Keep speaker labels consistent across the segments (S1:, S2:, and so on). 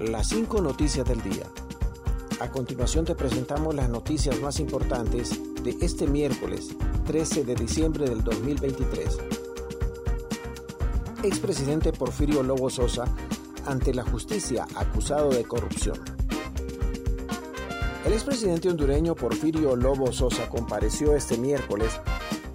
S1: las cinco noticias del día. A continuación te presentamos las noticias más importantes de este miércoles 13 de diciembre del 2023. Expresidente Porfirio Lobo Sosa ante la justicia acusado de corrupción. El expresidente hondureño Porfirio Lobo Sosa compareció este miércoles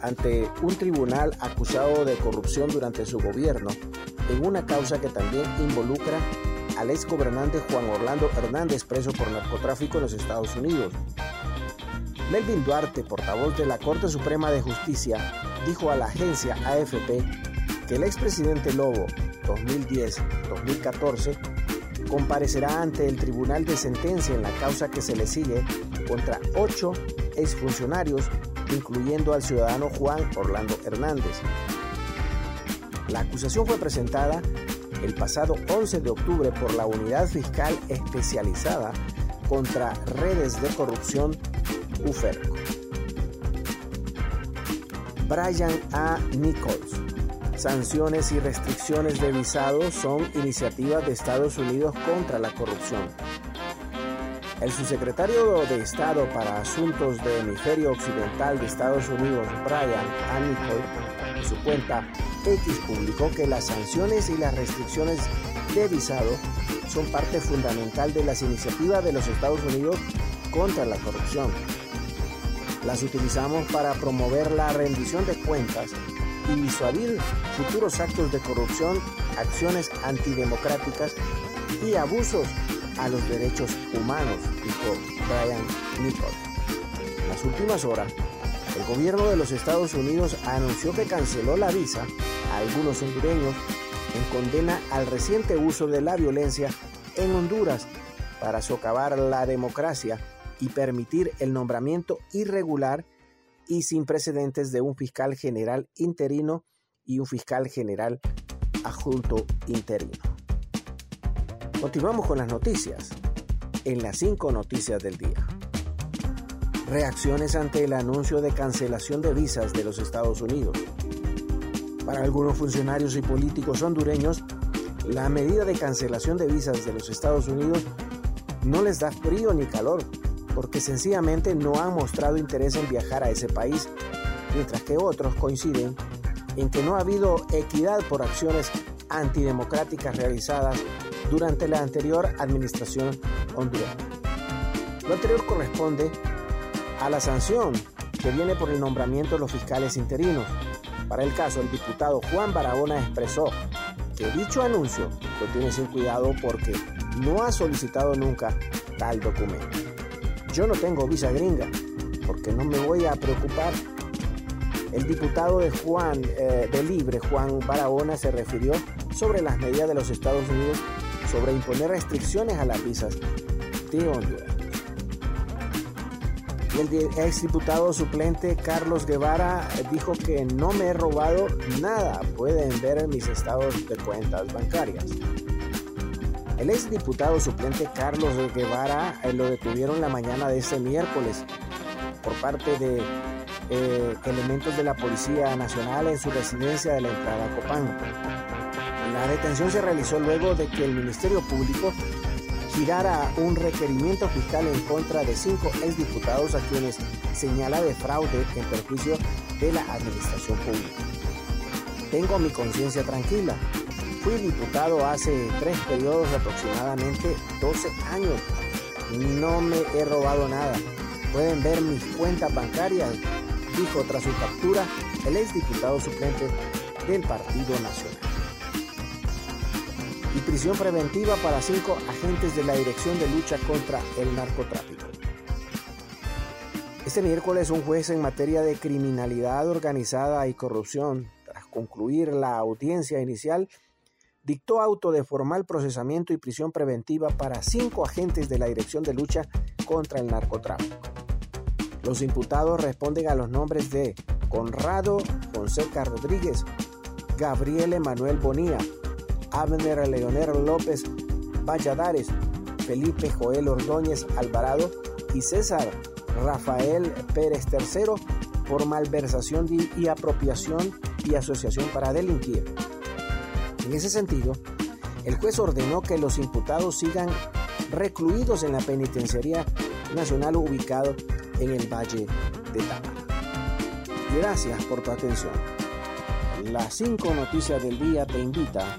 S1: ante un tribunal acusado de corrupción durante su gobierno en una causa que también involucra al ex gobernante Juan Orlando Hernández preso por narcotráfico en los Estados Unidos. Melvin Duarte, portavoz de la Corte Suprema de Justicia, dijo a la agencia AFP que el expresidente Lobo 2010-2014 comparecerá ante el Tribunal de Sentencia en la causa que se le sigue contra ocho exfuncionarios, incluyendo al ciudadano Juan Orlando Hernández. La acusación fue presentada el pasado 11 de octubre por la Unidad Fiscal Especializada contra Redes de Corrupción UFERCO. Brian A. Nichols. Sanciones y restricciones de visado son iniciativas de Estados Unidos contra la corrupción. El subsecretario de Estado para Asuntos de Hemisferio Occidental de Estados Unidos, Brian A. Nichols, en su cuenta X publicó que las sanciones y las restricciones de visado son parte fundamental de las iniciativas de los Estados Unidos contra la corrupción. Las utilizamos para promover la rendición de cuentas y disuadir futuros actos de corrupción, acciones antidemocráticas y abusos a los derechos humanos, dijo Brian Nichols. En las últimas horas, el gobierno de los Estados Unidos anunció que canceló la visa algunos hondureños en condena al reciente uso de la violencia en Honduras para socavar la democracia y permitir el nombramiento irregular y sin precedentes de un fiscal general interino y un fiscal general adjunto interino. Continuamos con las noticias en las cinco noticias del día. Reacciones ante el anuncio de cancelación de visas de los Estados Unidos. Para algunos funcionarios y políticos hondureños, la medida de cancelación de visas de los Estados Unidos no les da frío ni calor, porque sencillamente no han mostrado interés en viajar a ese país, mientras que otros coinciden en que no ha habido equidad por acciones antidemocráticas realizadas durante la anterior administración hondureña. Lo anterior corresponde a la sanción que viene por el nombramiento de los fiscales interinos. Para el caso, el diputado Juan Barahona expresó que dicho anuncio lo tiene sin cuidado porque no ha solicitado nunca tal documento. Yo no tengo visa gringa porque no me voy a preocupar. El diputado de Juan eh, de Libre, Juan Barahona, se refirió sobre las medidas de los Estados Unidos sobre imponer restricciones a las visas de Honduras. El exdiputado suplente Carlos Guevara dijo que no me he robado nada. Pueden ver mis estados de cuentas bancarias. El exdiputado suplente Carlos Guevara eh, lo detuvieron la mañana de este miércoles por parte de eh, elementos de la Policía Nacional en su residencia de la entrada Copán. La detención se realizó luego de que el Ministerio Público girara un requerimiento fiscal en contra de cinco exdiputados a quienes señala de fraude en perjuicio de la administración pública. Tengo mi conciencia tranquila. Fui diputado hace tres periodos de aproximadamente 12 años. No me he robado nada. Pueden ver mis cuentas bancarias, dijo tras su captura el exdiputado suplente del Partido Nacional y prisión preventiva para cinco agentes de la Dirección de Lucha contra el Narcotráfico. Este miércoles un juez en materia de criminalidad organizada y corrupción, tras concluir la audiencia inicial, dictó auto de formal procesamiento y prisión preventiva para cinco agentes de la Dirección de Lucha contra el Narcotráfico. Los imputados responden a los nombres de Conrado Fonseca Rodríguez, Gabriel Emanuel Bonía, Abner Leonel López Valladares, Felipe Joel Ordóñez Alvarado y César Rafael Pérez III por malversación y apropiación y asociación para delinquir. En ese sentido, El juez ordenó que los imputados sigan recluidos en la penitenciaría nacional ubicado en el Valle de Támara. Gracias por tu atención. Las cinco noticias del día te invita